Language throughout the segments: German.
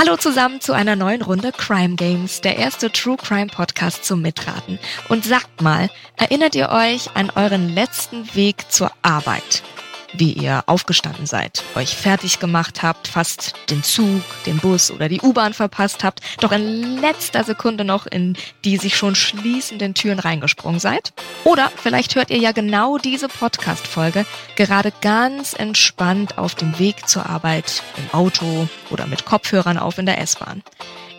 Hallo zusammen zu einer neuen Runde Crime Games, der erste True Crime Podcast zum Mitraten. Und sagt mal, erinnert ihr euch an euren letzten Weg zur Arbeit? Wie ihr aufgestanden seid, euch fertig gemacht habt, fast den Zug, den Bus oder die U-Bahn verpasst habt, doch in letzter Sekunde noch in die sich schon schließenden Türen reingesprungen seid. Oder vielleicht hört ihr ja genau diese Podcast-Folge gerade ganz entspannt auf dem Weg zur Arbeit, im Auto oder mit Kopfhörern auf in der S-Bahn.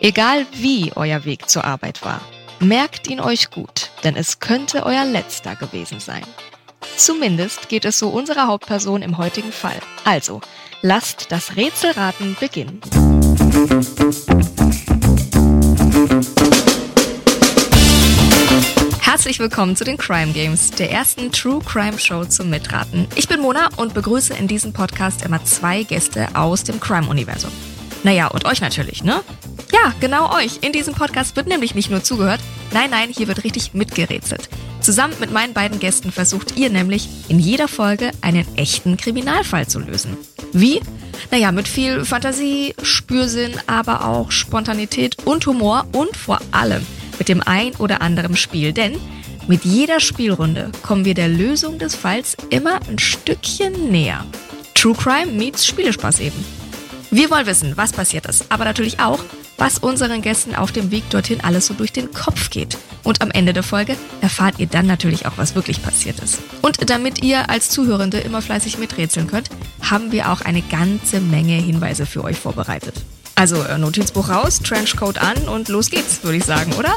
Egal wie euer Weg zur Arbeit war, merkt ihn euch gut, denn es könnte euer letzter gewesen sein. Zumindest geht es so unserer Hauptperson im heutigen Fall. Also, lasst das Rätselraten beginnen. Herzlich willkommen zu den Crime Games, der ersten True Crime Show zum Mitraten. Ich bin Mona und begrüße in diesem Podcast immer zwei Gäste aus dem Crime-Universum. Naja, und euch natürlich, ne? Ja, genau euch. In diesem Podcast wird nämlich nicht nur zugehört, nein, nein, hier wird richtig mitgerätselt. Zusammen mit meinen beiden Gästen versucht ihr nämlich in jeder Folge einen echten Kriminalfall zu lösen. Wie? Naja, mit viel Fantasie, Spürsinn, aber auch Spontanität und Humor und vor allem mit dem ein oder anderen Spiel. Denn mit jeder Spielrunde kommen wir der Lösung des Falls immer ein Stückchen näher. True Crime meets Spielespaß eben. Wir wollen wissen, was passiert ist, aber natürlich auch, was unseren Gästen auf dem Weg dorthin alles so durch den Kopf geht. Und am Ende der Folge erfahrt ihr dann natürlich auch, was wirklich passiert ist. Und damit ihr als Zuhörende immer fleißig miträtseln könnt, haben wir auch eine ganze Menge Hinweise für euch vorbereitet. Also äh, Notizbuch raus, Trenchcoat an und los geht's, würde ich sagen, oder?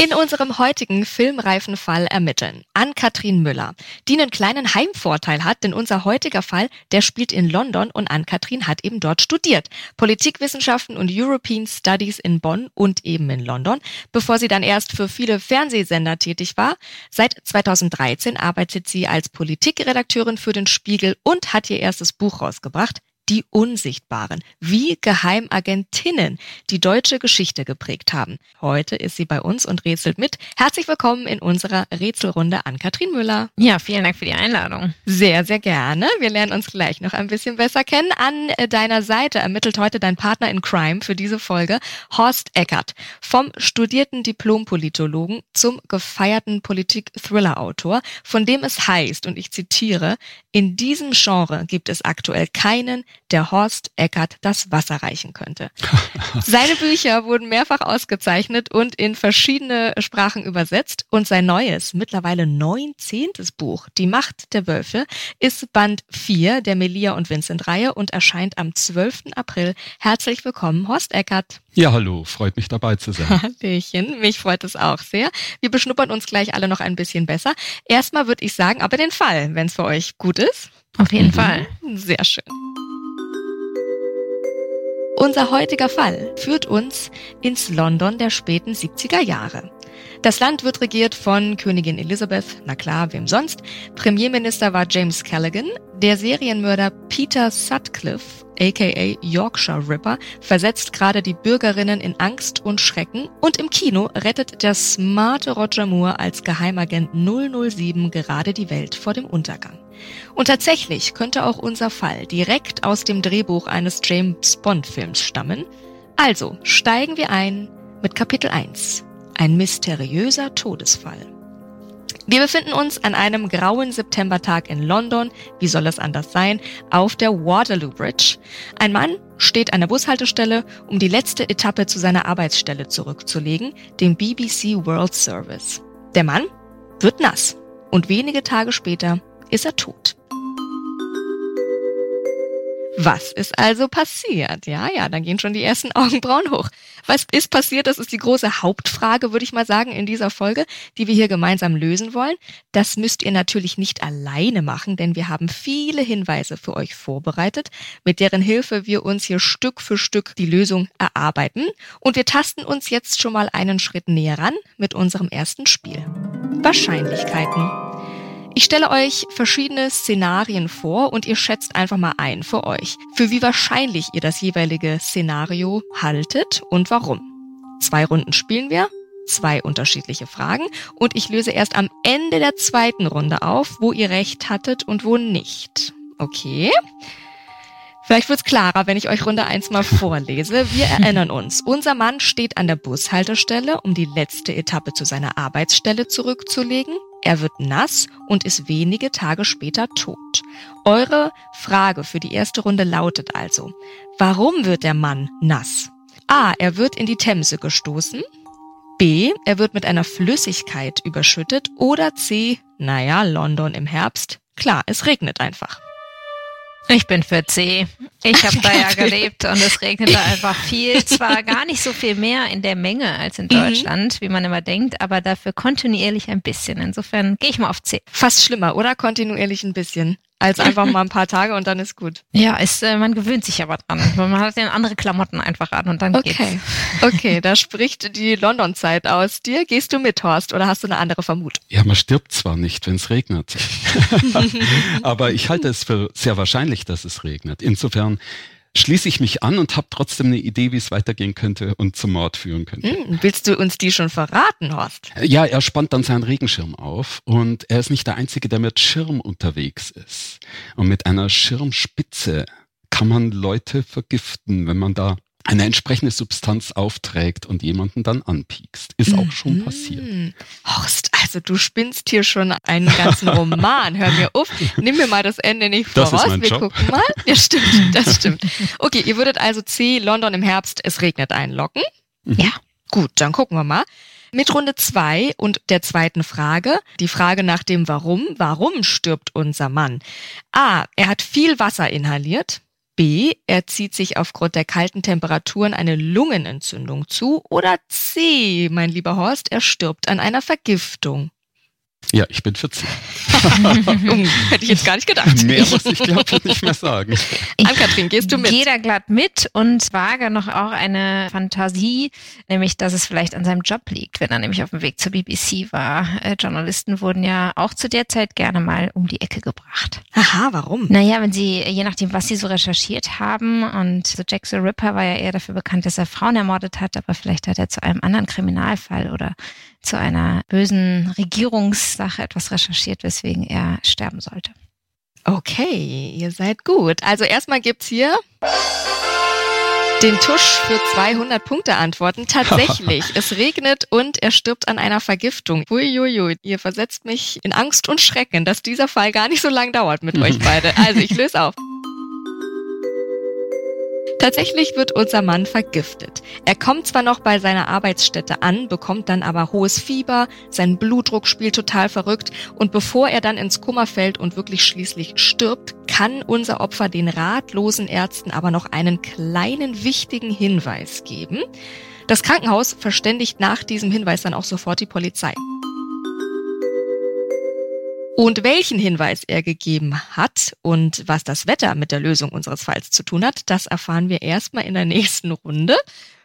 In unserem heutigen filmreifen Fall ermitteln Ann-Kathrin Müller, die einen kleinen Heimvorteil hat, denn unser heutiger Fall, der spielt in London und Ann-Kathrin hat eben dort studiert. Politikwissenschaften und European Studies in Bonn und eben in London, bevor sie dann erst für viele Fernsehsender tätig war. Seit 2013 arbeitet sie als Politikredakteurin für den Spiegel und hat ihr erstes Buch rausgebracht, die Unsichtbaren, wie Geheimagentinnen die deutsche Geschichte geprägt haben. Heute ist sie bei uns und rätselt mit. Herzlich willkommen in unserer Rätselrunde an Katrin Müller. Ja, vielen Dank für die Einladung. Sehr, sehr gerne. Wir lernen uns gleich noch ein bisschen besser kennen. An deiner Seite ermittelt heute dein Partner in Crime für diese Folge, Horst Eckert, vom studierten Diplompolitologen zum gefeierten Politik-Thriller-Autor, von dem es heißt, und ich zitiere, in diesem Genre gibt es aktuell keinen, der Horst Eckert das Wasser reichen könnte. Seine Bücher wurden mehrfach ausgezeichnet und in verschiedene Sprachen übersetzt und sein neues, mittlerweile neunzehntes Buch, Die Macht der Wölfe, ist Band 4 der Melia und Vincent Reihe und erscheint am 12. April. Herzlich willkommen, Horst Eckert. Ja, hallo, freut mich dabei zu sein. Hallöchen, mich freut es auch sehr. Wir beschnuppern uns gleich alle noch ein bisschen besser. Erstmal würde ich sagen, aber den Fall, wenn es für euch gut ist. Auf jeden mhm. Fall. Sehr schön. Unser heutiger Fall führt uns ins London der späten 70er Jahre. Das Land wird regiert von Königin Elizabeth, na klar, wem sonst. Premierminister war James Callaghan. Der Serienmörder Peter Sutcliffe, aka Yorkshire Ripper, versetzt gerade die Bürgerinnen in Angst und Schrecken. Und im Kino rettet der smarte Roger Moore als Geheimagent 007 gerade die Welt vor dem Untergang. Und tatsächlich könnte auch unser Fall direkt aus dem Drehbuch eines James Bond Films stammen. Also steigen wir ein mit Kapitel 1. Ein mysteriöser Todesfall. Wir befinden uns an einem grauen Septembertag in London, wie soll es anders sein, auf der Waterloo Bridge. Ein Mann steht an der Bushaltestelle, um die letzte Etappe zu seiner Arbeitsstelle zurückzulegen, dem BBC World Service. Der Mann wird nass und wenige Tage später ist er tot. Was ist also passiert? Ja, ja, dann gehen schon die ersten Augenbrauen hoch. Was ist passiert? Das ist die große Hauptfrage, würde ich mal sagen, in dieser Folge, die wir hier gemeinsam lösen wollen. Das müsst ihr natürlich nicht alleine machen, denn wir haben viele Hinweise für euch vorbereitet, mit deren Hilfe wir uns hier Stück für Stück die Lösung erarbeiten. Und wir tasten uns jetzt schon mal einen Schritt näher ran mit unserem ersten Spiel. Wahrscheinlichkeiten. Ich stelle euch verschiedene Szenarien vor und ihr schätzt einfach mal ein für euch, für wie wahrscheinlich ihr das jeweilige Szenario haltet und warum. Zwei Runden spielen wir, zwei unterschiedliche Fragen und ich löse erst am Ende der zweiten Runde auf, wo ihr recht hattet und wo nicht. Okay? Vielleicht wird's klarer, wenn ich euch Runde 1 mal vorlese. Wir erinnern uns. Unser Mann steht an der Bushaltestelle, um die letzte Etappe zu seiner Arbeitsstelle zurückzulegen. Er wird nass und ist wenige Tage später tot. Eure Frage für die erste Runde lautet also, warum wird der Mann nass? A. Er wird in die Themse gestoßen. B. Er wird mit einer Flüssigkeit überschüttet. Oder C. Naja, London im Herbst. Klar, es regnet einfach. Ich bin für C. Ich habe da ja gelebt und es regnete einfach viel. Zwar gar nicht so viel mehr in der Menge als in mhm. Deutschland, mhm. wie man immer denkt, aber dafür kontinuierlich ein bisschen. Insofern gehe ich mal auf C. Fast schlimmer, oder? Kontinuierlich ein bisschen als einfach mal ein paar Tage und dann ist gut. Ja, ist, äh, man gewöhnt sich aber dran. Man hat ja andere Klamotten einfach an und dann okay. geht's. Okay, da spricht die London-Zeit aus dir. Gehst du mit, Horst, oder hast du eine andere Vermutung? Ja, man stirbt zwar nicht, wenn es regnet. aber ich halte es für sehr wahrscheinlich, dass es regnet. Insofern schließe ich mich an und habe trotzdem eine Idee, wie es weitergehen könnte und zum Mord führen könnte. Hm, willst du uns die schon verraten, Horst? Ja, er spannt dann seinen Regenschirm auf und er ist nicht der Einzige, der mit Schirm unterwegs ist. Und mit einer Schirmspitze kann man Leute vergiften, wenn man da eine entsprechende Substanz aufträgt und jemanden dann anpiekst. Ist auch schon mhm. passiert. Horst, also du spinnst hier schon einen ganzen Roman. Hör mir auf. Nimm mir mal das Ende nicht voraus. Das ist mein Wir Job. gucken mal. Ja, stimmt, das stimmt. Okay, ihr würdet also C, London im Herbst, es regnet einloggen. Mhm. Ja, gut, dann gucken wir mal. Mit Runde zwei und der zweiten Frage, die Frage nach dem Warum. Warum stirbt unser Mann? A, er hat viel Wasser inhaliert. B, er zieht sich aufgrund der kalten Temperaturen eine Lungenentzündung zu. Oder C, mein lieber Horst, er stirbt an einer Vergiftung. Ja, ich bin 14. Hätte ich jetzt gar nicht gedacht. Mehr muss ich, glaube ich, nicht mehr sagen. Ann-Kathrin, gehst du mit? Jeder glatt mit und wage noch auch eine Fantasie, nämlich, dass es vielleicht an seinem Job liegt, wenn er nämlich auf dem Weg zur BBC war. Äh, Journalisten wurden ja auch zu der Zeit gerne mal um die Ecke gebracht. Aha, warum? Naja, wenn sie, je nachdem, was sie so recherchiert haben und so Jack the Ripper war ja eher dafür bekannt, dass er Frauen ermordet hat, aber vielleicht hat er zu einem anderen Kriminalfall oder zu einer bösen Regierungssache etwas recherchiert, weswegen er sterben sollte. Okay, ihr seid gut. Also erstmal gibt's hier den Tusch für 200 Punkte Antworten. Tatsächlich, es regnet und er stirbt an einer Vergiftung. Uiuiui, ihr versetzt mich in Angst und Schrecken, dass dieser Fall gar nicht so lang dauert mit euch beide. Also ich löse auf. Tatsächlich wird unser Mann vergiftet. Er kommt zwar noch bei seiner Arbeitsstätte an, bekommt dann aber hohes Fieber, sein Blutdruck spielt total verrückt und bevor er dann ins Kummer fällt und wirklich schließlich stirbt, kann unser Opfer den ratlosen Ärzten aber noch einen kleinen wichtigen Hinweis geben. Das Krankenhaus verständigt nach diesem Hinweis dann auch sofort die Polizei. Und welchen Hinweis er gegeben hat und was das Wetter mit der Lösung unseres Falls zu tun hat, das erfahren wir erstmal in der nächsten Runde.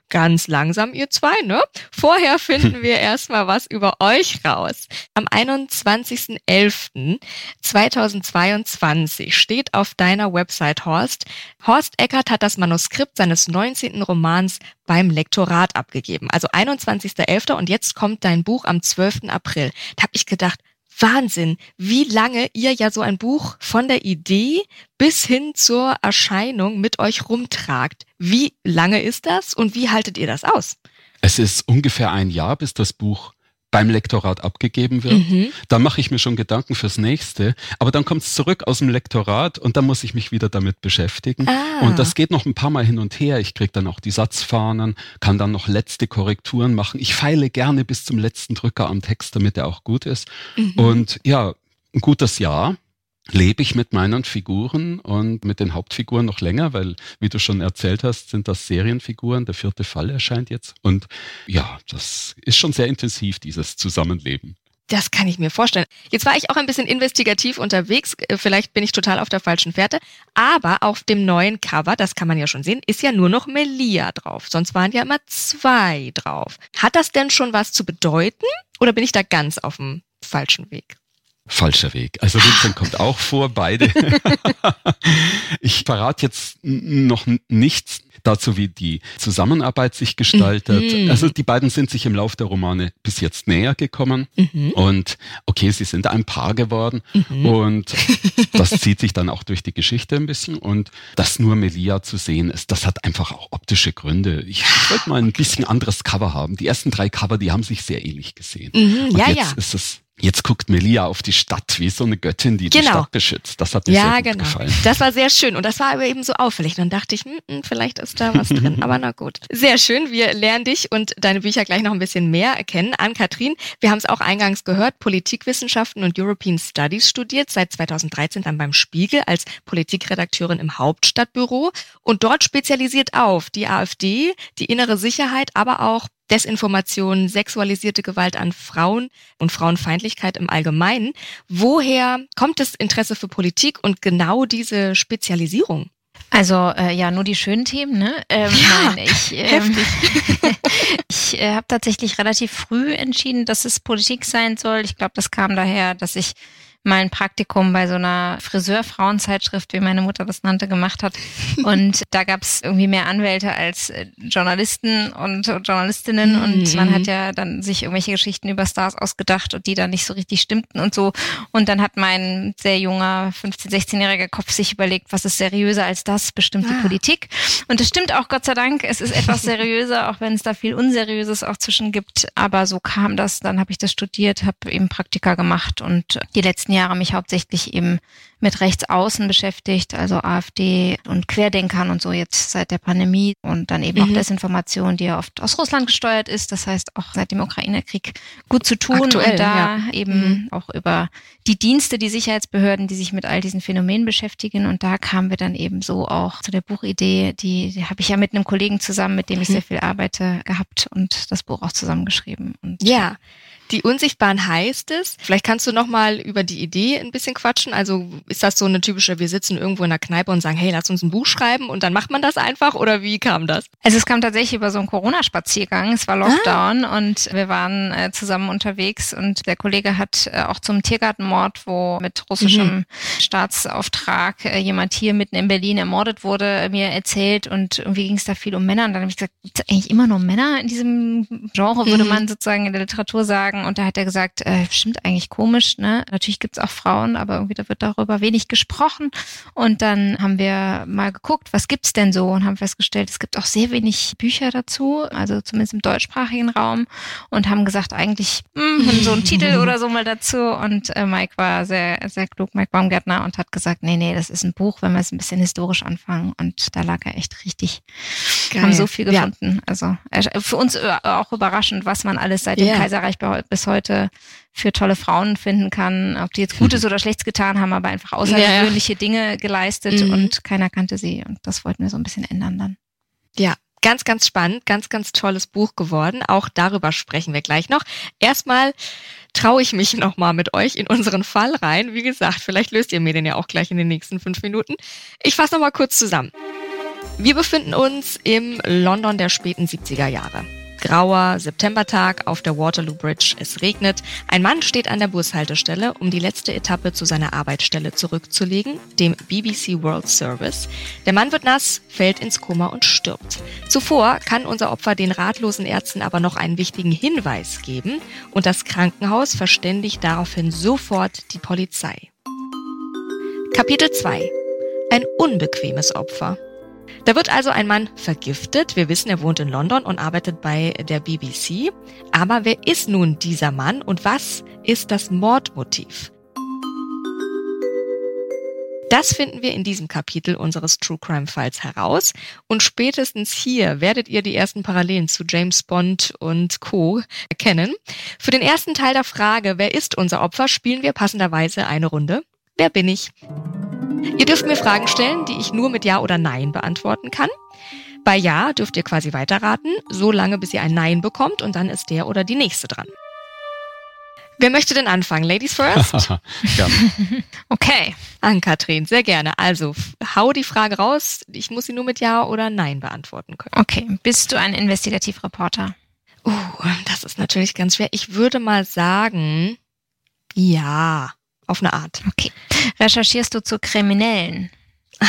Ganz langsam, ihr zwei, ne? Vorher finden wir erstmal was über euch raus. Am 21.11.2022 steht auf deiner Website Horst, Horst Eckert hat das Manuskript seines 19. Romans beim Lektorat abgegeben. Also 21.11. und jetzt kommt dein Buch am 12. April. Da habe ich gedacht, Wahnsinn, wie lange ihr ja so ein Buch von der Idee bis hin zur Erscheinung mit euch rumtragt. Wie lange ist das und wie haltet ihr das aus? Es ist ungefähr ein Jahr, bis das Buch beim Lektorat abgegeben wird. Mhm. Dann mache ich mir schon Gedanken fürs nächste. Aber dann kommt es zurück aus dem Lektorat und dann muss ich mich wieder damit beschäftigen. Ah. Und das geht noch ein paar Mal hin und her. Ich kriege dann auch die Satzfahnen, kann dann noch letzte Korrekturen machen. Ich feile gerne bis zum letzten Drücker am Text, damit er auch gut ist. Mhm. Und ja, ein gutes Jahr lebe ich mit meinen Figuren und mit den Hauptfiguren noch länger, weil, wie du schon erzählt hast, sind das Serienfiguren. Der vierte Fall erscheint jetzt. Und ja, das ist schon sehr intensiv, dieses Zusammenleben. Das kann ich mir vorstellen. Jetzt war ich auch ein bisschen investigativ unterwegs. Äh, vielleicht bin ich total auf der falschen Fährte. Aber auf dem neuen Cover, das kann man ja schon sehen, ist ja nur noch Melia drauf. Sonst waren ja immer zwei drauf. Hat das denn schon was zu bedeuten? Oder bin ich da ganz auf dem falschen Weg? Falscher Weg. Also Vincent kommt auch vor, beide. ich verrate jetzt noch nichts. dazu, wie die Zusammenarbeit sich gestaltet. Mhm. Also die beiden sind sich im Lauf der Romane bis jetzt näher gekommen mhm. und okay, sie sind ein Paar geworden mhm. und das zieht sich dann auch durch die Geschichte ein bisschen und dass nur Melia zu sehen ist, das hat einfach auch optische Gründe. Ich wollte mal ein bisschen anderes Cover haben. Die ersten drei Cover, die haben sich sehr ähnlich gesehen. Mhm, und ja, jetzt ja. ist es Jetzt guckt Melia auf die Stadt wie so eine Göttin, die genau. die Stadt beschützt. Das hat mir ja, sehr gut genau. gefallen. Das war sehr schön und das war aber eben so auffällig. Dann dachte ich, hm, hm, vielleicht ist da was drin, aber na gut. Sehr schön. Wir lernen dich und deine Bücher gleich noch ein bisschen mehr kennen. Ann-Kathrin, wir haben es auch eingangs gehört, Politikwissenschaften und European Studies studiert, seit 2013 dann beim Spiegel als Politikredakteurin im Hauptstadtbüro und dort spezialisiert auf die AfD, die innere Sicherheit, aber auch Desinformation, sexualisierte Gewalt an Frauen und Frauenfeindlichkeit im Allgemeinen. Woher kommt das Interesse für Politik und genau diese Spezialisierung? Also äh, ja, nur die schönen Themen, ne? Ähm, ja, nein, ich, ähm, ich äh, habe tatsächlich relativ früh entschieden, dass es Politik sein soll. Ich glaube, das kam daher, dass ich mal ein Praktikum bei so einer Friseur-Frauenzeitschrift, wie meine Mutter das nannte, gemacht hat. Und da gab es irgendwie mehr Anwälte als äh, Journalisten und Journalistinnen. Mhm. Und man hat ja dann sich irgendwelche Geschichten über Stars ausgedacht und die dann nicht so richtig stimmten und so. Und dann hat mein sehr junger 15-, 16-jähriger Kopf sich überlegt, was ist seriöser als das? Bestimmt die ah. Politik. Und das stimmt auch, Gott sei Dank. Es ist etwas seriöser, auch wenn es da viel Unseriöses auch zwischen gibt. Aber so kam das. Dann habe ich das studiert, habe eben Praktika gemacht und die letzten Jahre mich hauptsächlich eben mit Rechtsaußen beschäftigt, also AfD und Querdenkern und so jetzt seit der Pandemie und dann eben mhm. auch Desinformation, die ja oft aus Russland gesteuert ist. Das heißt auch seit dem Ukraine-Krieg gut zu tun Aktuell, und da ja. eben mhm. auch über die Dienste, die Sicherheitsbehörden, die sich mit all diesen Phänomenen beschäftigen. Und da kamen wir dann eben so auch zu der Buchidee, die, die habe ich ja mit einem Kollegen zusammen, mit dem ich mhm. sehr viel arbeite, gehabt und das Buch auch zusammengeschrieben. Und ja. Die Unsichtbaren heißt es. Vielleicht kannst du noch mal über die Idee ein bisschen quatschen. Also ist das so eine typische, wir sitzen irgendwo in der Kneipe und sagen, hey, lass uns ein Buch schreiben und dann macht man das einfach oder wie kam das? Also es kam tatsächlich über so einen Corona-Spaziergang. Es war Lockdown ah. und wir waren äh, zusammen unterwegs und der Kollege hat äh, auch zum Tiergartenmord, wo mit russischem mhm. Staatsauftrag äh, jemand hier mitten in Berlin ermordet wurde, mir erzählt und irgendwie ging es da viel um Männer und dann habe ich gesagt, gibt es eigentlich immer nur Männer in diesem Genre, würde mhm. man sozusagen in der Literatur sagen und da hat er gesagt, äh, stimmt eigentlich komisch, ne? Natürlich gibt's auch Frauen, aber irgendwie da wird darüber wenig gesprochen. Und dann haben wir mal geguckt, was gibt's denn so und haben festgestellt, es gibt auch sehr wenig Bücher dazu, also zumindest im deutschsprachigen Raum und haben gesagt, eigentlich mh, hm, so ein Titel oder so mal dazu. Und äh, Mike war sehr, sehr klug, Mike Baumgärtner, und hat gesagt, nee, nee, das ist ein Buch, wenn wir es ein bisschen historisch anfangen. Und da lag er echt richtig. Geil. Haben so viel gefunden. Ja. Also für uns äh, auch überraschend, was man alles seit dem yeah. Kaiserreich bis heute für tolle Frauen finden kann, ob die jetzt Gutes mhm. oder Schlechtes getan haben, aber einfach außergewöhnliche ja. Dinge geleistet mhm. und keiner kannte sie. Und das wollten wir so ein bisschen ändern dann. Ja, ganz, ganz spannend, ganz, ganz tolles Buch geworden. Auch darüber sprechen wir gleich noch. Erstmal traue ich mich nochmal mit euch in unseren Fall rein. Wie gesagt, vielleicht löst ihr mir den ja auch gleich in den nächsten fünf Minuten. Ich fasse nochmal kurz zusammen. Wir befinden uns im London der späten 70er Jahre. Grauer Septembertag auf der Waterloo Bridge. Es regnet. Ein Mann steht an der Bushaltestelle, um die letzte Etappe zu seiner Arbeitsstelle zurückzulegen, dem BBC World Service. Der Mann wird nass, fällt ins Koma und stirbt. Zuvor kann unser Opfer den ratlosen Ärzten aber noch einen wichtigen Hinweis geben und das Krankenhaus verständigt daraufhin sofort die Polizei. Kapitel 2 Ein unbequemes Opfer. Da wird also ein Mann vergiftet. Wir wissen, er wohnt in London und arbeitet bei der BBC. Aber wer ist nun dieser Mann und was ist das Mordmotiv? Das finden wir in diesem Kapitel unseres True Crime Files heraus. Und spätestens hier werdet ihr die ersten Parallelen zu James Bond und Co. erkennen. Für den ersten Teil der Frage, wer ist unser Opfer, spielen wir passenderweise eine Runde. Wer bin ich? Ihr dürft mir Fragen stellen, die ich nur mit Ja oder Nein beantworten kann. Bei Ja dürft ihr quasi weiterraten, so lange bis ihr ein Nein bekommt und dann ist der oder die nächste dran. Wer möchte denn anfangen? Ladies first? ja. Okay. Ann-Kathrin, sehr gerne. Also, hau die Frage raus. Ich muss sie nur mit Ja oder Nein beantworten können. Okay. Bist du ein Investigativreporter? Uh, das ist natürlich ganz schwer. Ich würde mal sagen, ja auf eine Art. Okay. Recherchierst du zu Kriminellen? Ah,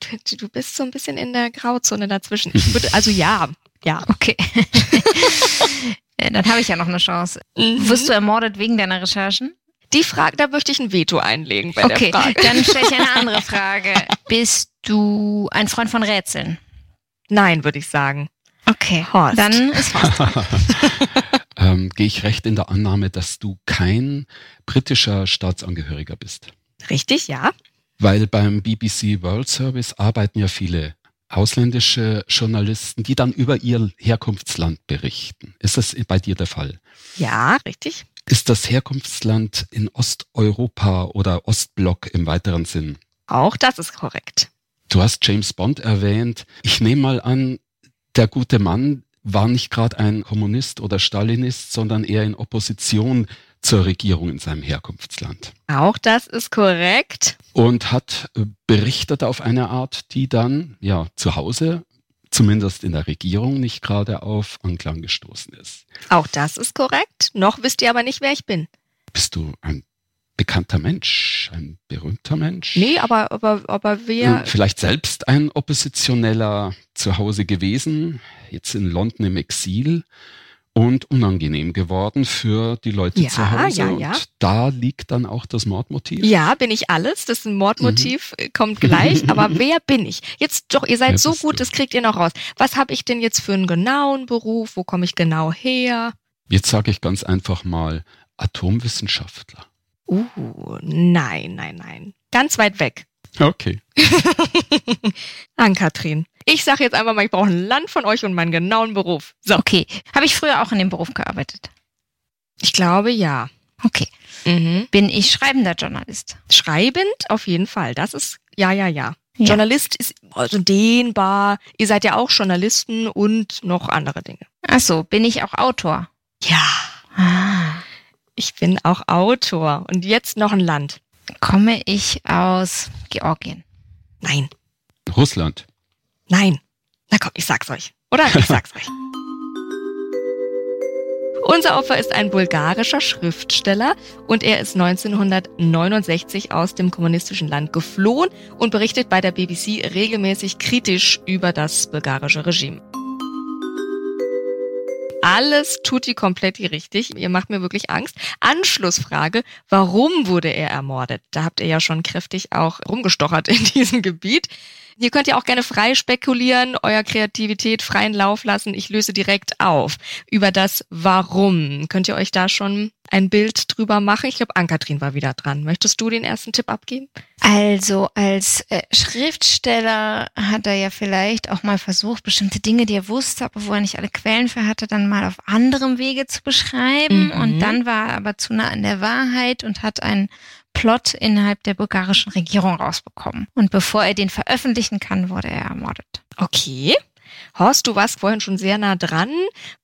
du, du bist so ein bisschen in der Grauzone dazwischen. Ich würde, also ja, ja. Okay. Dann habe ich ja noch eine Chance. Mhm. Wirst du ermordet wegen deiner Recherchen? Die Frage, da möchte ich ein Veto einlegen bei okay, der Frage. Okay, dann stelle ich eine andere Frage. Bist du ein Freund von Rätseln? Nein, würde ich sagen. Okay, Horst. dann ist Horst. Ähm, Gehe ich recht in der Annahme, dass du kein britischer Staatsangehöriger bist? Richtig, ja. Weil beim BBC World Service arbeiten ja viele ausländische Journalisten, die dann über ihr Herkunftsland berichten. Ist das bei dir der Fall? Ja, richtig. Ist das Herkunftsland in Osteuropa oder Ostblock im weiteren Sinn? Auch das ist korrekt. Du hast James Bond erwähnt. Ich nehme mal an, der gute Mann war nicht gerade ein Kommunist oder Stalinist, sondern eher in Opposition zur Regierung in seinem Herkunftsland. Auch das ist korrekt. Und hat äh, berichtet auf eine Art, die dann ja zu Hause, zumindest in der Regierung, nicht gerade auf Anklang gestoßen ist. Auch das ist korrekt. Noch wisst ihr aber nicht, wer ich bin. Bist du ein bekannter Mensch, ein berühmter Mensch? Nee, aber, aber, aber wer. Vielleicht selbst ein Oppositioneller zu Hause gewesen, jetzt in London im Exil und unangenehm geworden für die Leute ja, zu Hause. Ja, ja. Und da liegt dann auch das Mordmotiv. Ja, bin ich alles. Das ist ein Mordmotiv, mhm. kommt gleich. Aber wer bin ich? Jetzt doch, ihr seid wer so gut, du? das kriegt ihr noch raus. Was habe ich denn jetzt für einen genauen Beruf? Wo komme ich genau her? Jetzt sage ich ganz einfach mal Atomwissenschaftler. Uh, nein, nein, nein. Ganz weit weg. Okay. An Katrin. Ich sage jetzt einfach mal, ich brauche ein Land von euch und meinen genauen Beruf. So. Okay. Habe ich früher auch in dem Beruf gearbeitet? Ich glaube ja. Okay. Mhm. Bin ich schreibender Journalist? Schreibend auf jeden Fall. Das ist ja, ja, ja. ja. Journalist ist also dehnbar. Ihr seid ja auch Journalisten und noch andere Dinge. Ach so, bin ich auch Autor? Ja. Ah. Ich bin auch Autor. Und jetzt noch ein Land. Komme ich aus Georgien? Nein. Russland? Nein. Na komm, ich sag's euch. Oder? Ich sag's euch. Unser Opfer ist ein bulgarischer Schriftsteller und er ist 1969 aus dem kommunistischen Land geflohen und berichtet bei der BBC regelmäßig kritisch über das bulgarische Regime alles tutti kompletti richtig. Ihr macht mir wirklich Angst. Anschlussfrage, warum wurde er ermordet? Da habt ihr ja schon kräftig auch rumgestochert in diesem Gebiet. Ihr könnt ja auch gerne frei spekulieren, euer Kreativität freien Lauf lassen. Ich löse direkt auf. Über das Warum. Könnt ihr euch da schon ein Bild drüber machen? Ich glaube, Ann-Kathrin war wieder dran. Möchtest du den ersten Tipp abgeben? Also als äh, Schriftsteller hat er ja vielleicht auch mal versucht, bestimmte Dinge, die er wusste, aber wo er nicht alle Quellen für hatte, dann mal auf anderem Wege zu beschreiben. Mhm. Und dann war er aber zu nah an der Wahrheit und hat ein Plot innerhalb der bulgarischen Regierung rausbekommen. Und bevor er den veröffentlichen kann, wurde er ermordet. Okay. Horst, du warst vorhin schon sehr nah dran.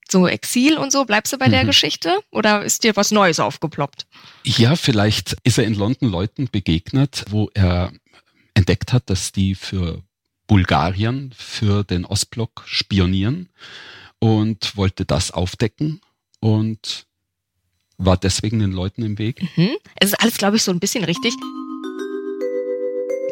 So Exil und so, bleibst du bei mhm. der Geschichte oder ist dir was Neues aufgeploppt? Ja, vielleicht ist er in London Leuten begegnet, wo er entdeckt hat, dass die für Bulgarien, für den Ostblock spionieren und wollte das aufdecken und war deswegen den Leuten im Weg? Mhm. Es ist alles, glaube ich, so ein bisschen richtig.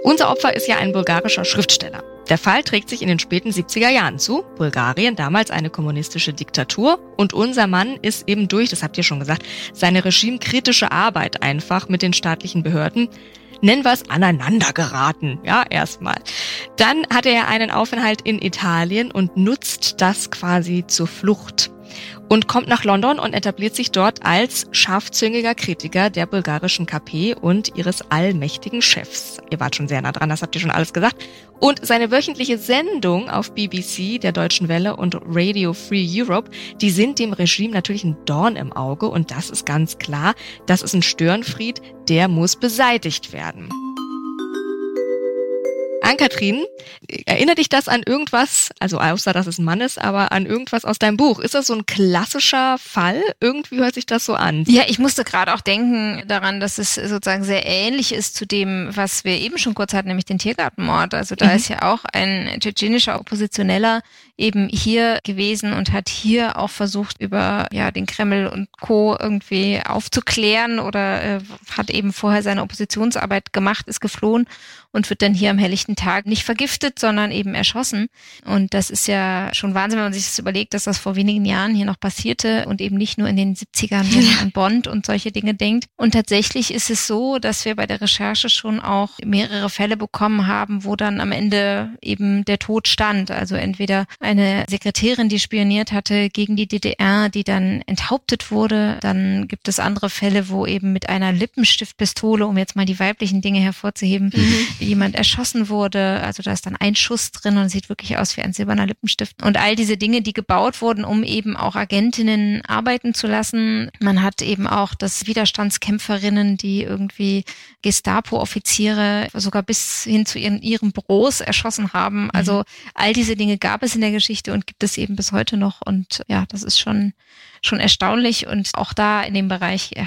Unser Opfer ist ja ein bulgarischer Schriftsteller. Der Fall trägt sich in den späten 70er Jahren zu. Bulgarien, damals eine kommunistische Diktatur. Und unser Mann ist eben durch, das habt ihr schon gesagt, seine regimekritische Arbeit einfach mit den staatlichen Behörden nennen wir es, aneinander geraten. Ja, erstmal. Dann hatte er einen Aufenthalt in Italien und nutzt das quasi zur Flucht und kommt nach London und etabliert sich dort als scharfzüngiger Kritiker der bulgarischen KP und ihres allmächtigen Chefs. Ihr wart schon sehr nah dran, das habt ihr schon alles gesagt. Und seine wöchentliche Sendung auf BBC, der Deutschen Welle und Radio Free Europe, die sind dem Regime natürlich ein Dorn im Auge und das ist ganz klar, das ist ein Störenfried, der muss beseitigt werden. Ann-Kathrin, erinnert dich das an irgendwas, also außer dass es ein Mann ist, aber an irgendwas aus deinem Buch? Ist das so ein klassischer Fall? Irgendwie hört sich das so an. Ja, ich musste gerade auch denken daran, dass es sozusagen sehr ähnlich ist zu dem, was wir eben schon kurz hatten, nämlich den Tiergartenmord. Also da mhm. ist ja auch ein tschetschenischer Oppositioneller eben hier gewesen und hat hier auch versucht, über ja den Kreml und Co. irgendwie aufzuklären oder äh, hat eben vorher seine Oppositionsarbeit gemacht, ist geflohen und wird dann hier am helllichten Tag nicht vergiftet, sondern eben erschossen. Und das ist ja schon Wahnsinn, wenn man sich das überlegt, dass das vor wenigen Jahren hier noch passierte und eben nicht nur in den 70ern, ja. an Bond und solche Dinge denkt. Und tatsächlich ist es so, dass wir bei der Recherche schon auch mehrere Fälle bekommen haben, wo dann am Ende eben der Tod stand. Also entweder eine Sekretärin, die spioniert hatte gegen die DDR, die dann enthauptet wurde. Dann gibt es andere Fälle, wo eben mit einer Lippenstiftpistole, um jetzt mal die weiblichen Dinge hervorzuheben, mhm jemand erschossen wurde. Also da ist dann ein Schuss drin und sieht wirklich aus wie ein silberner Lippenstift. Und all diese Dinge, die gebaut wurden, um eben auch Agentinnen arbeiten zu lassen. Man hat eben auch das Widerstandskämpferinnen, die irgendwie Gestapo-Offiziere sogar bis hin zu ihren, ihren Büros erschossen haben. Mhm. Also all diese Dinge gab es in der Geschichte und gibt es eben bis heute noch. Und ja, das ist schon schon erstaunlich. Und auch da in dem Bereich ja,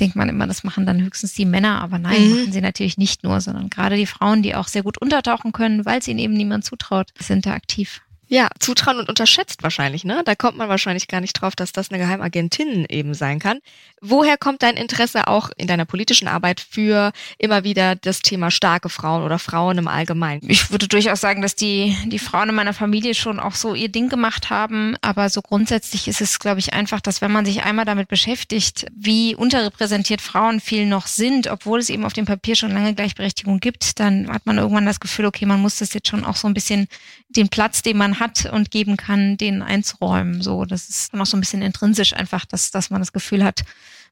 denkt man immer, das machen dann höchstens die Männer, aber nein, mhm. machen sie natürlich nicht nur, sondern gerade die Frauen, die auch sehr gut untertauchen können, weil es ihnen eben niemand zutraut, sind da aktiv. Ja, zutrauen und unterschätzt wahrscheinlich, ne? Da kommt man wahrscheinlich gar nicht drauf, dass das eine Geheimagentin eben sein kann. Woher kommt dein Interesse auch in deiner politischen Arbeit für immer wieder das Thema starke Frauen oder Frauen im Allgemeinen? Ich würde durchaus sagen, dass die, die Frauen in meiner Familie schon auch so ihr Ding gemacht haben. Aber so grundsätzlich ist es, glaube ich, einfach, dass wenn man sich einmal damit beschäftigt, wie unterrepräsentiert Frauen viel noch sind, obwohl es eben auf dem Papier schon lange Gleichberechtigung gibt, dann hat man irgendwann das Gefühl, okay, man muss das jetzt schon auch so ein bisschen den Platz, den man hat und geben kann, den einzuräumen. So, das ist noch so ein bisschen intrinsisch einfach, dass, dass man das Gefühl hat,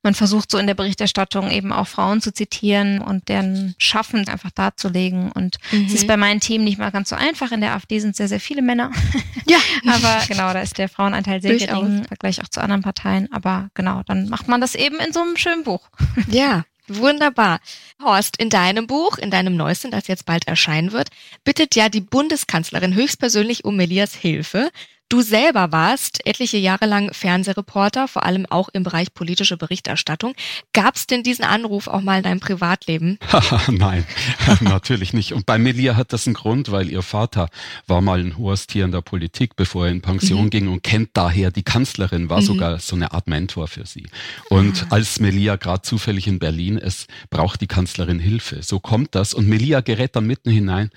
man versucht so in der Berichterstattung eben auch Frauen zu zitieren und deren Schaffen einfach darzulegen. Und mhm. es ist bei meinen Themen nicht mal ganz so einfach. In der AfD sind sehr, sehr viele Männer. Ja. Aber genau, da ist der Frauenanteil sehr gering im Vergleich auch zu anderen Parteien. Aber genau, dann macht man das eben in so einem schönen Buch. Ja, Wunderbar. Horst, in deinem Buch, in deinem neuesten, das jetzt bald erscheinen wird, bittet ja die Bundeskanzlerin höchstpersönlich um Melias Hilfe. Du selber warst etliche Jahre lang Fernsehreporter, vor allem auch im Bereich politische Berichterstattung. Gab es denn diesen Anruf auch mal in deinem Privatleben? Nein, natürlich nicht. Und bei Melia hat das einen Grund, weil ihr Vater war mal ein hohes Tier in der Politik, bevor er in Pension mhm. ging und kennt daher die Kanzlerin, war mhm. sogar so eine Art Mentor für sie. Und ah. als Melia gerade zufällig in Berlin ist, braucht die Kanzlerin Hilfe. So kommt das. Und Melia gerät dann mitten hinein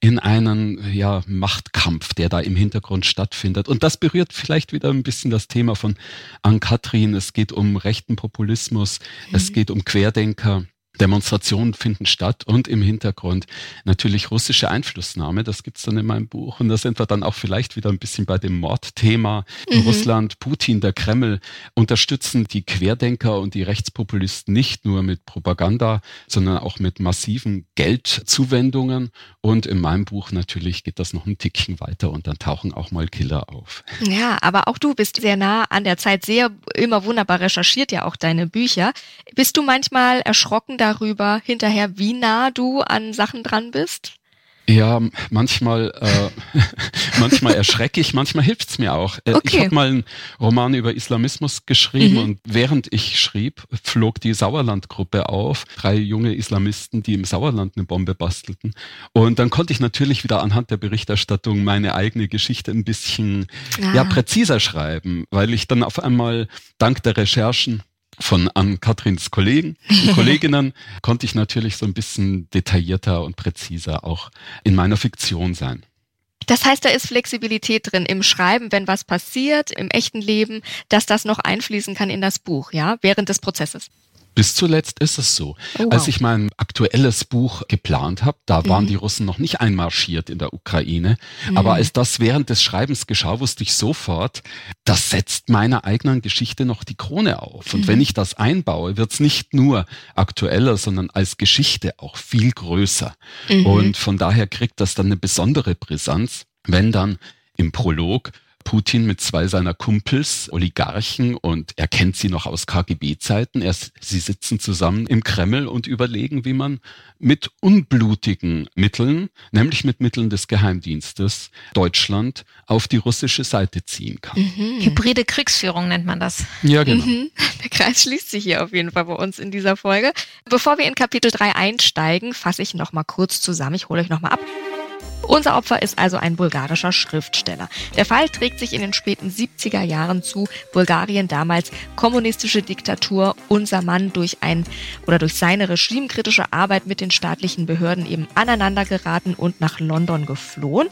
in einen ja, Machtkampf, der da im Hintergrund stattfindet wird. Und das berührt vielleicht wieder ein bisschen das Thema von Ann-Kathrin. Es geht um rechten Populismus, mhm. es geht um Querdenker. Demonstrationen finden statt und im Hintergrund natürlich russische Einflussnahme. Das gibt's dann in meinem Buch. Und da sind wir dann auch vielleicht wieder ein bisschen bei dem Mordthema in mhm. Russland. Putin, der Kreml unterstützen die Querdenker und die Rechtspopulisten nicht nur mit Propaganda, sondern auch mit massiven Geldzuwendungen. Und in meinem Buch natürlich geht das noch ein Tickchen weiter und dann tauchen auch mal Killer auf. Ja, aber auch du bist sehr nah an der Zeit, sehr immer wunderbar recherchiert ja auch deine Bücher. Bist du manchmal erschrocken darüber hinterher, wie nah du an Sachen dran bist? Ja, manchmal, äh, manchmal erschrecke ich, manchmal hilft es mir auch. Äh, okay. Ich habe mal einen Roman über Islamismus geschrieben mhm. und während ich schrieb, flog die Sauerland-Gruppe auf. Drei junge Islamisten, die im Sauerland eine Bombe bastelten. Und dann konnte ich natürlich wieder anhand der Berichterstattung meine eigene Geschichte ein bisschen ah. ja, präziser schreiben, weil ich dann auf einmal dank der Recherchen von Ann-Katrins Kollegen und Kolleginnen konnte ich natürlich so ein bisschen detaillierter und präziser auch in meiner Fiktion sein. Das heißt, da ist Flexibilität drin im Schreiben, wenn was passiert, im echten Leben, dass das noch einfließen kann in das Buch, ja, während des Prozesses. Bis zuletzt ist es so. Oh, wow. Als ich mein aktuelles Buch geplant habe, da waren mhm. die Russen noch nicht einmarschiert in der Ukraine. Mhm. Aber als das während des Schreibens geschah, wusste ich sofort, das setzt meiner eigenen Geschichte noch die Krone auf. Und mhm. wenn ich das einbaue, wird es nicht nur aktueller, sondern als Geschichte auch viel größer. Mhm. Und von daher kriegt das dann eine besondere Brisanz, wenn dann im Prolog Putin mit zwei seiner Kumpels, Oligarchen, und er kennt sie noch aus KGB-Zeiten. Sie sitzen zusammen im Kreml und überlegen, wie man mit unblutigen Mitteln, nämlich mit Mitteln des Geheimdienstes, Deutschland auf die russische Seite ziehen kann. Mhm. Hybride Kriegsführung nennt man das. Ja, genau. Mhm. Der Kreis schließt sich hier auf jeden Fall bei uns in dieser Folge. Bevor wir in Kapitel 3 einsteigen, fasse ich noch mal kurz zusammen. Ich hole euch noch mal ab. Unser Opfer ist also ein bulgarischer Schriftsteller. Der Fall trägt sich in den späten 70er Jahren zu. Bulgarien damals kommunistische Diktatur. Unser Mann durch ein oder durch seine regimekritische Arbeit mit den staatlichen Behörden eben aneinander geraten und nach London geflohen.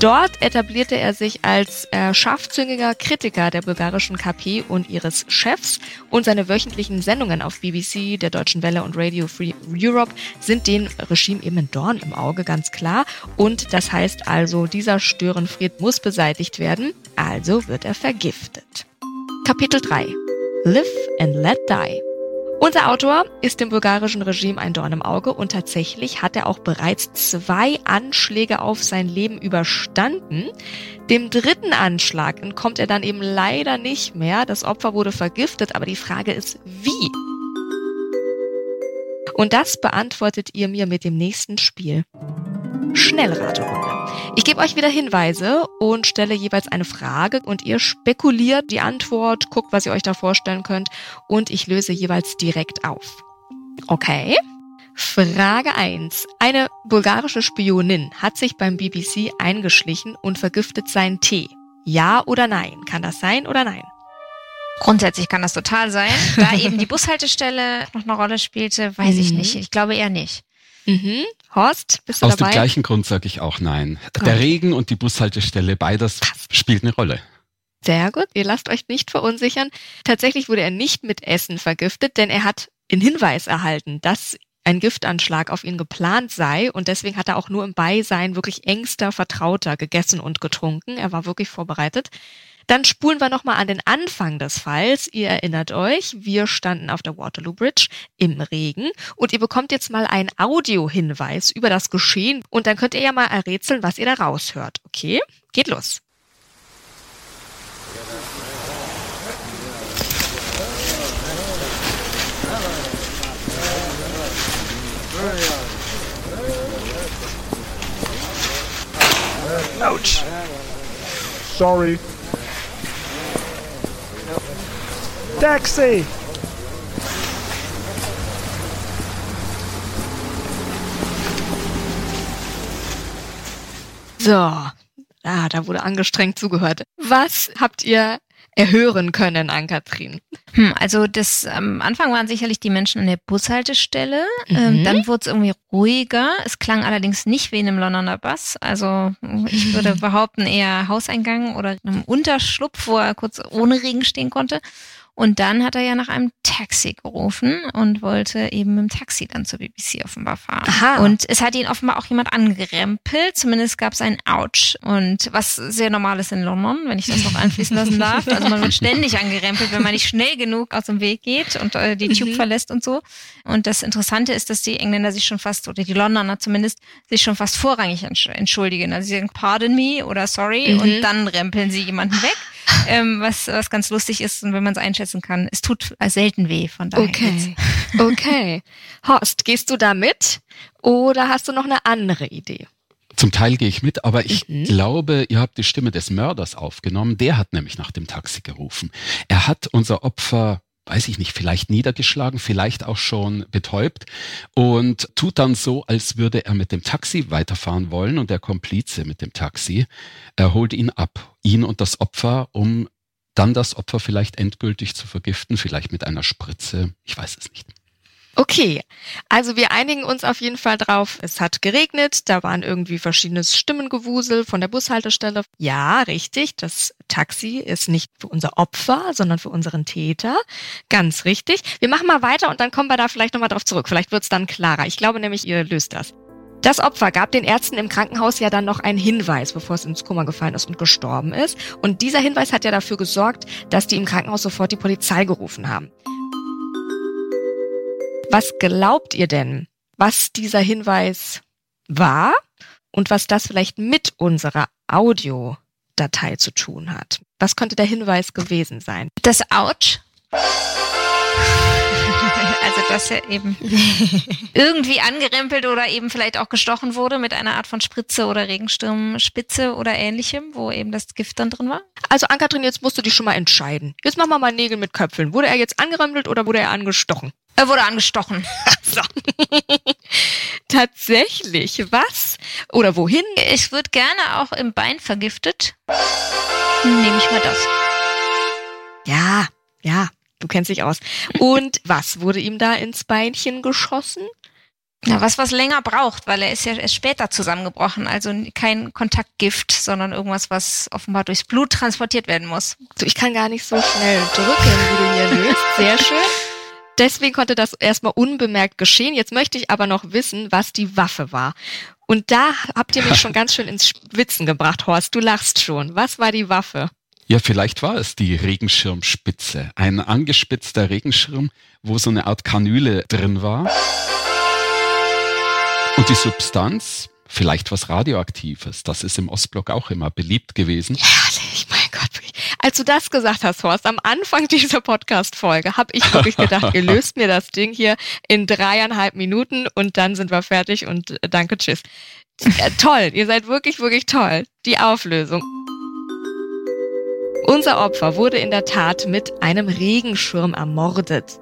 Dort etablierte er sich als äh, scharfzüngiger Kritiker der bulgarischen KP und ihres Chefs und seine wöchentlichen Sendungen auf BBC, der Deutschen Welle und Radio Free Europe sind dem Regime eben ein Dorn im Auge, ganz klar. Und das heißt also, dieser Störenfried muss beseitigt werden, also wird er vergiftet. Kapitel 3 Live and Let Die unser Autor ist dem bulgarischen Regime ein Dorn im Auge und tatsächlich hat er auch bereits zwei Anschläge auf sein Leben überstanden. Dem dritten Anschlag entkommt er dann eben leider nicht mehr. Das Opfer wurde vergiftet, aber die Frage ist, wie? Und das beantwortet ihr mir mit dem nächsten Spiel. Schnellraterunde. Ich gebe euch wieder Hinweise und stelle jeweils eine Frage und ihr spekuliert die Antwort, guckt, was ihr euch da vorstellen könnt und ich löse jeweils direkt auf. Okay? Frage 1. Eine bulgarische Spionin hat sich beim BBC eingeschlichen und vergiftet seinen Tee. Ja oder nein? Kann das sein oder nein? Grundsätzlich kann das total sein. Da eben die Bushaltestelle noch eine Rolle spielte, weiß mhm. ich nicht. Ich glaube eher nicht. Mhm. Horst, bist du Aus dabei? dem gleichen Grund sage ich auch nein. Gut. Der Regen und die Bushaltestelle, beides Passt. spielt eine Rolle. Sehr gut, ihr lasst euch nicht verunsichern. Tatsächlich wurde er nicht mit Essen vergiftet, denn er hat den Hinweis erhalten, dass ein Giftanschlag auf ihn geplant sei und deswegen hat er auch nur im Beisein wirklich engster Vertrauter gegessen und getrunken. Er war wirklich vorbereitet. Dann spulen wir nochmal an den Anfang des Falls. Ihr erinnert euch, wir standen auf der Waterloo Bridge im Regen und ihr bekommt jetzt mal einen Audiohinweis über das Geschehen und dann könnt ihr ja mal errätseln, was ihr da raushört. Okay? Geht los. Ouch. Sorry. Taxi! So, ah, da wurde angestrengt zugehört. Was habt ihr erhören können an Katrin? Hm, also das am Anfang waren sicherlich die Menschen an der Bushaltestelle. Ähm, mhm. dann wurde es irgendwie ruhiger. Es klang allerdings nicht wie in einem Londoner Bus. Also ich würde behaupten eher Hauseingang oder einem Unterschlupf, wo er kurz ohne Regen stehen konnte. Und dann hat er ja nach einem Taxi gerufen und wollte eben mit dem Taxi dann zur BBC offenbar fahren. Aha. Und es hat ihn offenbar auch jemand angerempelt. Zumindest gab es ein Ouch. Und was sehr normal ist in London, wenn ich das noch einfließen lassen darf. Also man wird ständig angerempelt, wenn man nicht schnell genug aus dem Weg geht und äh, die Tube mhm. verlässt und so. Und das Interessante ist, dass die Engländer sich schon fast, oder die Londoner zumindest, sich schon fast vorrangig entschuldigen. Also sie sagen, pardon me oder sorry mhm. und dann rempeln sie jemanden weg ähm, was, was ganz lustig ist und wenn man es einschätzen kann. Es tut selten weh, von daher. Okay. okay. Horst, gehst du da mit oder hast du noch eine andere Idee? Zum Teil gehe ich mit, aber ich mhm. glaube, ihr habt die Stimme des Mörders aufgenommen. Der hat nämlich nach dem Taxi gerufen. Er hat unser Opfer weiß ich nicht, vielleicht niedergeschlagen, vielleicht auch schon betäubt und tut dann so, als würde er mit dem Taxi weiterfahren wollen und der Komplize mit dem Taxi, er holt ihn ab, ihn und das Opfer, um dann das Opfer vielleicht endgültig zu vergiften, vielleicht mit einer Spritze, ich weiß es nicht. Okay, also wir einigen uns auf jeden Fall drauf. Es hat geregnet, da waren irgendwie verschiedenes Stimmengewusel von der Bushaltestelle. Ja, richtig, das Taxi ist nicht für unser Opfer, sondern für unseren Täter. Ganz richtig. Wir machen mal weiter und dann kommen wir da vielleicht nochmal drauf zurück. Vielleicht wird es dann klarer. Ich glaube nämlich, ihr löst das. Das Opfer gab den Ärzten im Krankenhaus ja dann noch einen Hinweis, bevor es ins Koma gefallen ist und gestorben ist. Und dieser Hinweis hat ja dafür gesorgt, dass die im Krankenhaus sofort die Polizei gerufen haben. Was glaubt ihr denn, was dieser Hinweis war und was das vielleicht mit unserer Audiodatei zu tun hat? Was könnte der Hinweis gewesen sein? Das Ouch. Also, dass er eben irgendwie angerempelt oder eben vielleicht auch gestochen wurde mit einer Art von Spritze oder Regensturmspitze oder ähnlichem, wo eben das Gift dann drin war? Also, Ankatrin, jetzt musst du dich schon mal entscheiden. Jetzt machen wir mal Nägel mit Köpfeln. Wurde er jetzt angerempelt oder wurde er angestochen? Er wurde angestochen. so. Tatsächlich, was? Oder wohin? Ich würde gerne auch im Bein vergiftet. Nehme ich mal das. Ja, ja, du kennst dich aus. Und was wurde ihm da ins Beinchen geschossen? Ja, was was länger braucht, weil er ist ja erst später zusammengebrochen. Also kein Kontaktgift, sondern irgendwas, was offenbar durchs Blut transportiert werden muss. So, ich kann gar nicht so schnell drücken, wie du hier löst. Sehr schön. Deswegen konnte das erstmal unbemerkt geschehen. Jetzt möchte ich aber noch wissen, was die Waffe war. Und da habt ihr mich schon ganz schön ins Schwitzen gebracht, Horst. Du lachst schon. Was war die Waffe? Ja, vielleicht war es die Regenschirmspitze. Ein angespitzter Regenschirm, wo so eine Art Kanüle drin war. Und die Substanz, vielleicht was Radioaktives. Das ist im Ostblock auch immer beliebt gewesen. Herrlich. Als du das gesagt hast, Horst, am Anfang dieser Podcast-Folge, habe ich wirklich gedacht, ihr löst mir das Ding hier in dreieinhalb Minuten und dann sind wir fertig und äh, danke, tschüss. Ja, toll, ihr seid wirklich, wirklich toll. Die Auflösung. Unser Opfer wurde in der Tat mit einem Regenschirm ermordet.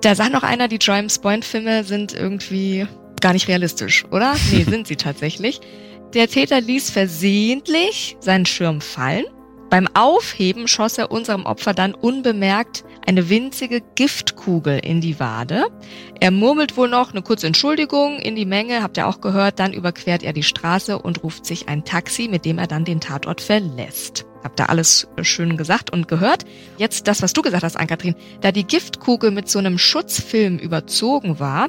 Da sagt noch einer, die James Bond-Filme sind irgendwie gar nicht realistisch, oder? Nee, sind sie tatsächlich. Der Täter ließ versehentlich seinen Schirm fallen. Beim Aufheben schoss er unserem Opfer dann unbemerkt eine winzige Giftkugel in die Wade. Er murmelt wohl noch eine kurze Entschuldigung in die Menge, habt ihr auch gehört, dann überquert er die Straße und ruft sich ein Taxi, mit dem er dann den Tatort verlässt. Habt ihr alles schön gesagt und gehört. Jetzt das, was du gesagt hast, Ann-Kathrin. Da die Giftkugel mit so einem Schutzfilm überzogen war,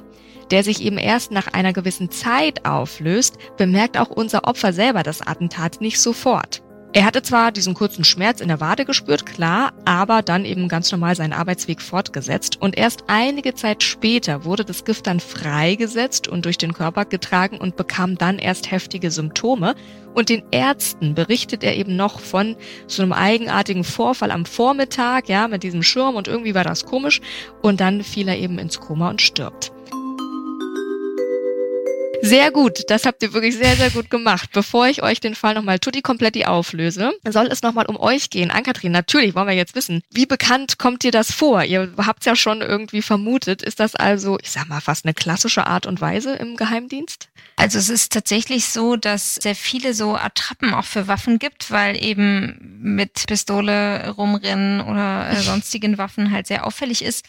der sich eben erst nach einer gewissen Zeit auflöst, bemerkt auch unser Opfer selber das Attentat nicht sofort. Er hatte zwar diesen kurzen Schmerz in der Wade gespürt, klar, aber dann eben ganz normal seinen Arbeitsweg fortgesetzt und erst einige Zeit später wurde das Gift dann freigesetzt und durch den Körper getragen und bekam dann erst heftige Symptome. Und den Ärzten berichtet er eben noch von so einem eigenartigen Vorfall am Vormittag, ja, mit diesem Schirm und irgendwie war das komisch und dann fiel er eben ins Koma und stirbt. Sehr gut, das habt ihr wirklich sehr, sehr gut gemacht. Bevor ich euch den Fall nochmal tutti komplett auflöse, soll es nochmal um euch gehen. Ankatrin, natürlich wollen wir jetzt wissen, wie bekannt kommt dir das vor? Ihr habt es ja schon irgendwie vermutet. Ist das also, ich sag mal, fast eine klassische Art und Weise im Geheimdienst? Also es ist tatsächlich so, dass sehr viele so Attrappen auch für Waffen gibt, weil eben mit Pistole rumrennen oder äh, sonstigen Waffen halt sehr auffällig ist.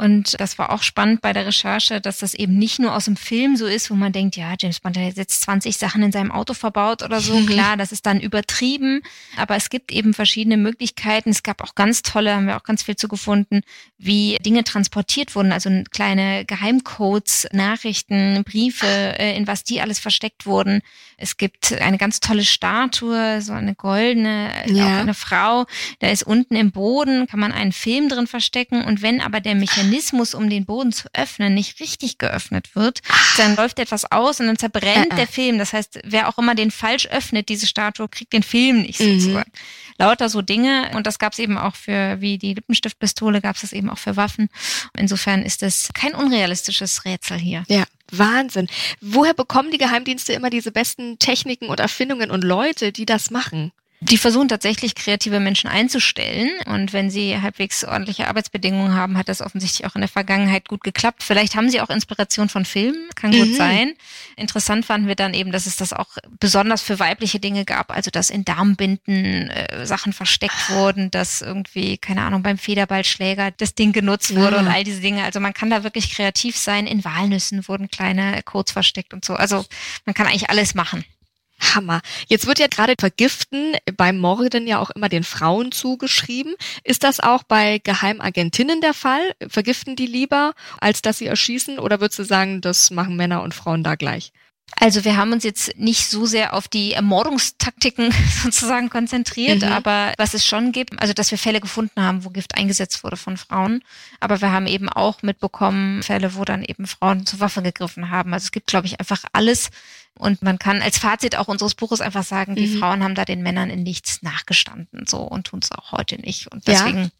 Und das war auch spannend bei der Recherche, dass das eben nicht nur aus dem Film so ist, wo man denkt, ja, James Bond hat jetzt 20 Sachen in seinem Auto verbaut oder so. Klar, das ist dann übertrieben. Aber es gibt eben verschiedene Möglichkeiten. Es gab auch ganz tolle, haben wir auch ganz viel zu gefunden, wie Dinge transportiert wurden. Also kleine Geheimcodes, Nachrichten, Briefe, äh, in was die alles versteckt wurden. Es gibt eine ganz tolle Statue, so eine goldene, ja. auch eine Frau. Da ist unten im Boden, kann man einen Film drin verstecken. Und wenn aber der Mechanismus, um den Boden zu öffnen, nicht richtig geöffnet wird, dann läuft etwas aus und dann zerbrennt äh, äh. der Film. Das heißt, wer auch immer den falsch öffnet, diese Statue, kriegt den Film nicht mhm. sozusagen. Lauter so Dinge. Und das gab es eben auch für, wie die Lippenstiftpistole, gab es das eben auch für Waffen. Insofern ist es kein unrealistisches Rätsel hier. Ja. Wahnsinn. Woher bekommen die Geheimdienste immer diese besten Techniken und Erfindungen und Leute, die das machen? Die versuchen tatsächlich kreative Menschen einzustellen. Und wenn sie halbwegs ordentliche Arbeitsbedingungen haben, hat das offensichtlich auch in der Vergangenheit gut geklappt. Vielleicht haben sie auch Inspiration von Filmen, kann gut mhm. sein. Interessant fanden wir dann eben, dass es das auch besonders für weibliche Dinge gab, also dass in Darmbinden äh, Sachen versteckt wurden, dass irgendwie, keine Ahnung, beim Federballschläger das Ding genutzt wurde ja. und all diese Dinge. Also man kann da wirklich kreativ sein. In Walnüssen wurden kleine Codes versteckt und so. Also man kann eigentlich alles machen. Hammer. Jetzt wird ja gerade Vergiften beim Morden ja auch immer den Frauen zugeschrieben. Ist das auch bei Geheimagentinnen der Fall? Vergiften die lieber, als dass sie erschießen? Oder würdest du sagen, das machen Männer und Frauen da gleich? Also wir haben uns jetzt nicht so sehr auf die Ermordungstaktiken sozusagen konzentriert, mhm. aber was es schon gibt, also dass wir Fälle gefunden haben, wo Gift eingesetzt wurde von Frauen, aber wir haben eben auch mitbekommen Fälle, wo dann eben Frauen zur Waffe gegriffen haben. Also es gibt, glaube ich, einfach alles und man kann als Fazit auch unseres Buches einfach sagen, die mhm. Frauen haben da den Männern in nichts nachgestanden so und tun es auch heute nicht und deswegen ja.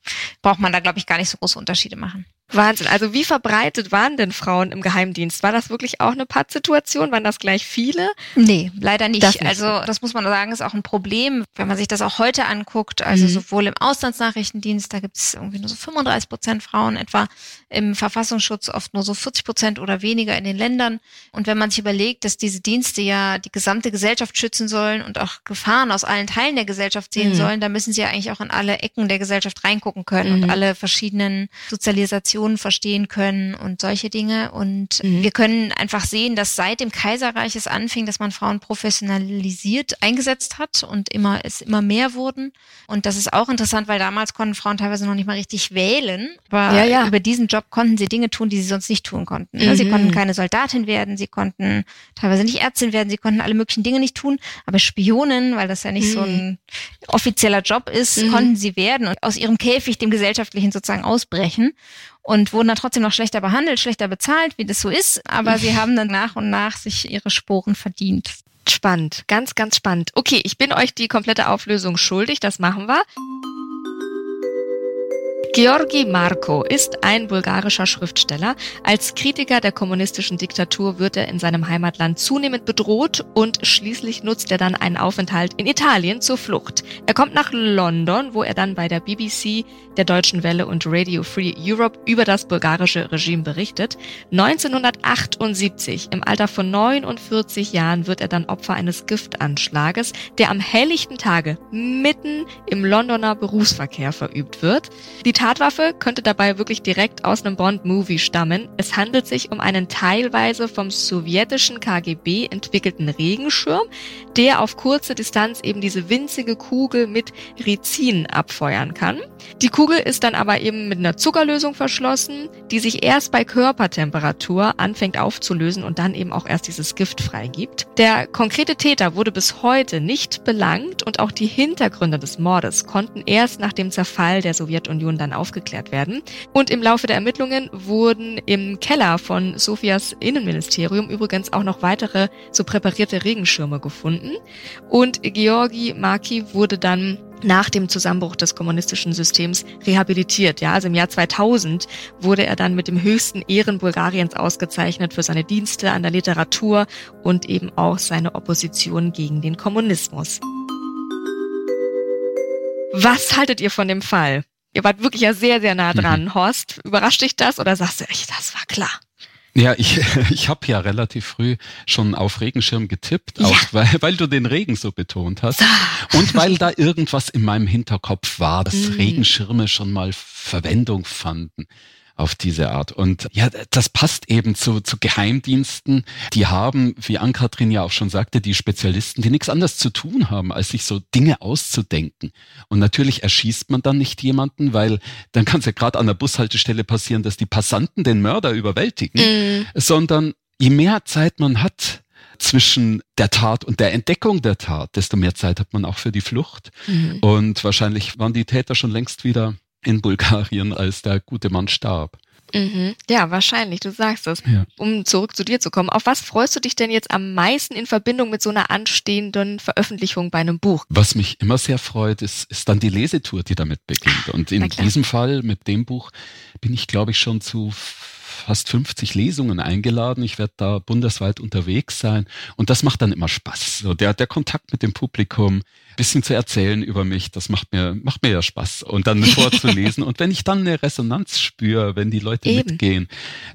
braucht man da, glaube ich, gar nicht so große Unterschiede machen. Wahnsinn. Also wie verbreitet waren denn Frauen im Geheimdienst? War das wirklich auch eine Pattsituation? Waren das gleich viele? Nee, leider nicht. Das nicht. Also das muss man sagen, ist auch ein Problem, wenn man sich das auch heute anguckt. Also mhm. sowohl im Auslandsnachrichtendienst, da gibt es irgendwie nur so 35 Prozent Frauen etwa, im Verfassungsschutz oft nur so 40 Prozent oder weniger in den Ländern. Und wenn man sich überlegt, dass diese Dienste ja die gesamte Gesellschaft schützen sollen und auch Gefahren aus allen Teilen der Gesellschaft sehen mhm. sollen, dann müssen sie ja eigentlich auch in alle Ecken der Gesellschaft reingucken können mhm. und alle verschiedenen Sozialisationen verstehen können und solche Dinge. Und mhm. wir können einfach sehen, dass seit dem Kaiserreich es anfing, dass man Frauen professionalisiert eingesetzt hat und immer es immer mehr wurden. Und das ist auch interessant, weil damals konnten Frauen teilweise noch nicht mal richtig wählen. Aber ja, ja. über diesen Job konnten sie Dinge tun, die sie sonst nicht tun konnten. Mhm. Sie konnten keine Soldatin werden, sie konnten teilweise nicht Ärztin werden, sie konnten alle möglichen Dinge nicht tun. Aber Spionen, weil das ja nicht mhm. so ein offizieller Job ist, mhm. konnten sie werden und aus ihrem Käfig dem gesellschaftlichen sozusagen ausbrechen und wurden dann trotzdem noch schlechter behandelt, schlechter bezahlt, wie das so ist. Aber sie haben dann nach und nach sich ihre Sporen verdient. Spannend, ganz, ganz spannend. Okay, ich bin euch die komplette Auflösung schuldig, das machen wir. Georgi Marko ist ein bulgarischer Schriftsteller. Als Kritiker der kommunistischen Diktatur wird er in seinem Heimatland zunehmend bedroht und schließlich nutzt er dann einen Aufenthalt in Italien zur Flucht. Er kommt nach London, wo er dann bei der BBC, der Deutschen Welle und Radio Free Europe über das bulgarische Regime berichtet. 1978, im Alter von 49 Jahren, wird er dann Opfer eines Giftanschlages, der am helllichten Tage mitten im Londoner Berufsverkehr verübt wird. Die Tatwaffe könnte dabei wirklich direkt aus einem Bond-Movie stammen. Es handelt sich um einen teilweise vom sowjetischen KGB entwickelten Regenschirm, der auf kurze Distanz eben diese winzige Kugel mit Rizin abfeuern kann. Die Kugel ist dann aber eben mit einer Zuckerlösung verschlossen, die sich erst bei Körpertemperatur anfängt aufzulösen und dann eben auch erst dieses Gift freigibt. Der konkrete Täter wurde bis heute nicht belangt und auch die Hintergründe des Mordes konnten erst nach dem Zerfall der Sowjetunion dann dann aufgeklärt werden. Und im Laufe der Ermittlungen wurden im Keller von Sofias Innenministerium übrigens auch noch weitere so präparierte Regenschirme gefunden. Und Georgi Maki wurde dann nach dem Zusammenbruch des kommunistischen Systems rehabilitiert. Ja, also im Jahr 2000 wurde er dann mit dem höchsten Ehren Bulgariens ausgezeichnet für seine Dienste an der Literatur und eben auch seine Opposition gegen den Kommunismus. Was haltet ihr von dem Fall? Ihr wart wirklich ja sehr, sehr nah dran. Mhm. Horst, überrascht dich das oder sagst du, echt, das war klar? Ja, ich, ich habe ja relativ früh schon auf Regenschirm getippt, ja. auch weil, weil du den Regen so betont hast. Und weil da irgendwas in meinem Hinterkopf war, dass mm. Regenschirme schon mal Verwendung fanden auf diese Art. Und ja, das passt eben zu, zu Geheimdiensten. Die haben, wie Ann-Kathrin ja auch schon sagte, die Spezialisten, die nichts anderes zu tun haben, als sich so Dinge auszudenken. Und natürlich erschießt man dann nicht jemanden, weil dann kann es ja gerade an der Bushaltestelle passieren, dass die Passanten den Mörder überwältigen, mm. sondern je mehr Zeit man hat, zwischen der Tat und der Entdeckung der Tat, desto mehr Zeit hat man auch für die Flucht. Mhm. Und wahrscheinlich waren die Täter schon längst wieder in Bulgarien, als der gute Mann starb. Mhm. Ja, wahrscheinlich, du sagst es. Ja. Um zurück zu dir zu kommen, auf was freust du dich denn jetzt am meisten in Verbindung mit so einer anstehenden Veröffentlichung bei einem Buch? Was mich immer sehr freut, ist, ist dann die Lesetour, die damit beginnt. Und in diesem Fall mit dem Buch bin ich, glaube ich, schon zu fast 50 Lesungen eingeladen. Ich werde da bundesweit unterwegs sein und das macht dann immer Spaß. So der, der Kontakt mit dem Publikum, bisschen zu erzählen über mich, das macht mir, macht mir ja Spaß. Und dann vorzulesen. und wenn ich dann eine Resonanz spüre, wenn die Leute Eben. mitgehen,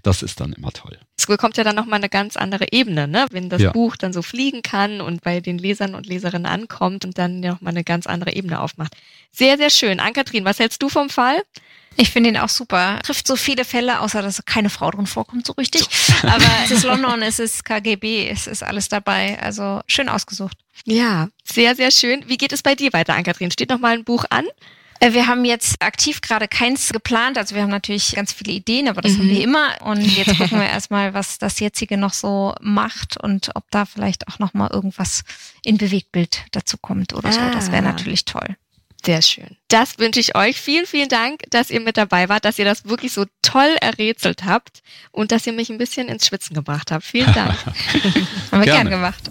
das ist dann immer toll. Es bekommt ja dann nochmal eine ganz andere Ebene, ne? wenn das ja. Buch dann so fliegen kann und bei den Lesern und Leserinnen ankommt und dann ja nochmal eine ganz andere Ebene aufmacht. Sehr, sehr schön. Ann-Kathrin, was hältst du vom Fall? Ich finde ihn auch super. Trifft so viele Fälle, außer dass keine Frau drin vorkommt, so richtig. Aber es ist London, es ist KGB, es ist alles dabei. Also schön ausgesucht. Ja, sehr, sehr schön. Wie geht es bei dir weiter, Ann-Kathrin? Steht noch mal ein Buch an? Äh, wir haben jetzt aktiv gerade keins geplant. Also wir haben natürlich ganz viele Ideen, aber das mhm. haben wir immer. Und jetzt gucken wir erstmal, was das jetzige noch so macht und ob da vielleicht auch noch mal irgendwas in Bewegtbild dazu kommt oder ah. so. Das wäre ah. natürlich toll. Sehr schön. Das wünsche ich euch. Vielen, vielen Dank, dass ihr mit dabei wart, dass ihr das wirklich so toll errätselt habt und dass ihr mich ein bisschen ins Schwitzen gebracht habt. Vielen Dank. Haben wir gern gemacht.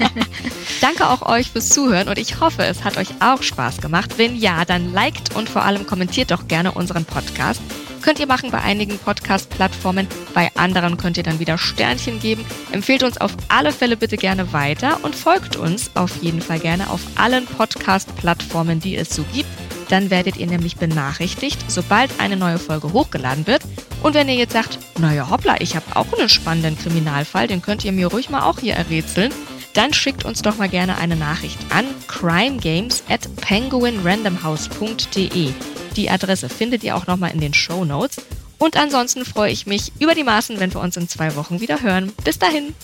Danke auch euch fürs Zuhören und ich hoffe, es hat euch auch Spaß gemacht. Wenn ja, dann liked und vor allem kommentiert doch gerne unseren Podcast. Könnt ihr machen bei einigen Podcast-Plattformen, bei anderen könnt ihr dann wieder Sternchen geben. Empfehlt uns auf alle Fälle bitte gerne weiter und folgt uns auf jeden Fall gerne auf allen Podcast-Plattformen, die es so gibt. Dann werdet ihr nämlich benachrichtigt, sobald eine neue Folge hochgeladen wird. Und wenn ihr jetzt sagt, naja hoppla, ich habe auch einen spannenden Kriminalfall, den könnt ihr mir ruhig mal auch hier errätseln, dann schickt uns doch mal gerne eine Nachricht an crimegames at penguinrandomhouse.de. Die Adresse findet ihr auch nochmal in den Show Notes. Und ansonsten freue ich mich über die Maßen, wenn wir uns in zwei Wochen wieder hören. Bis dahin!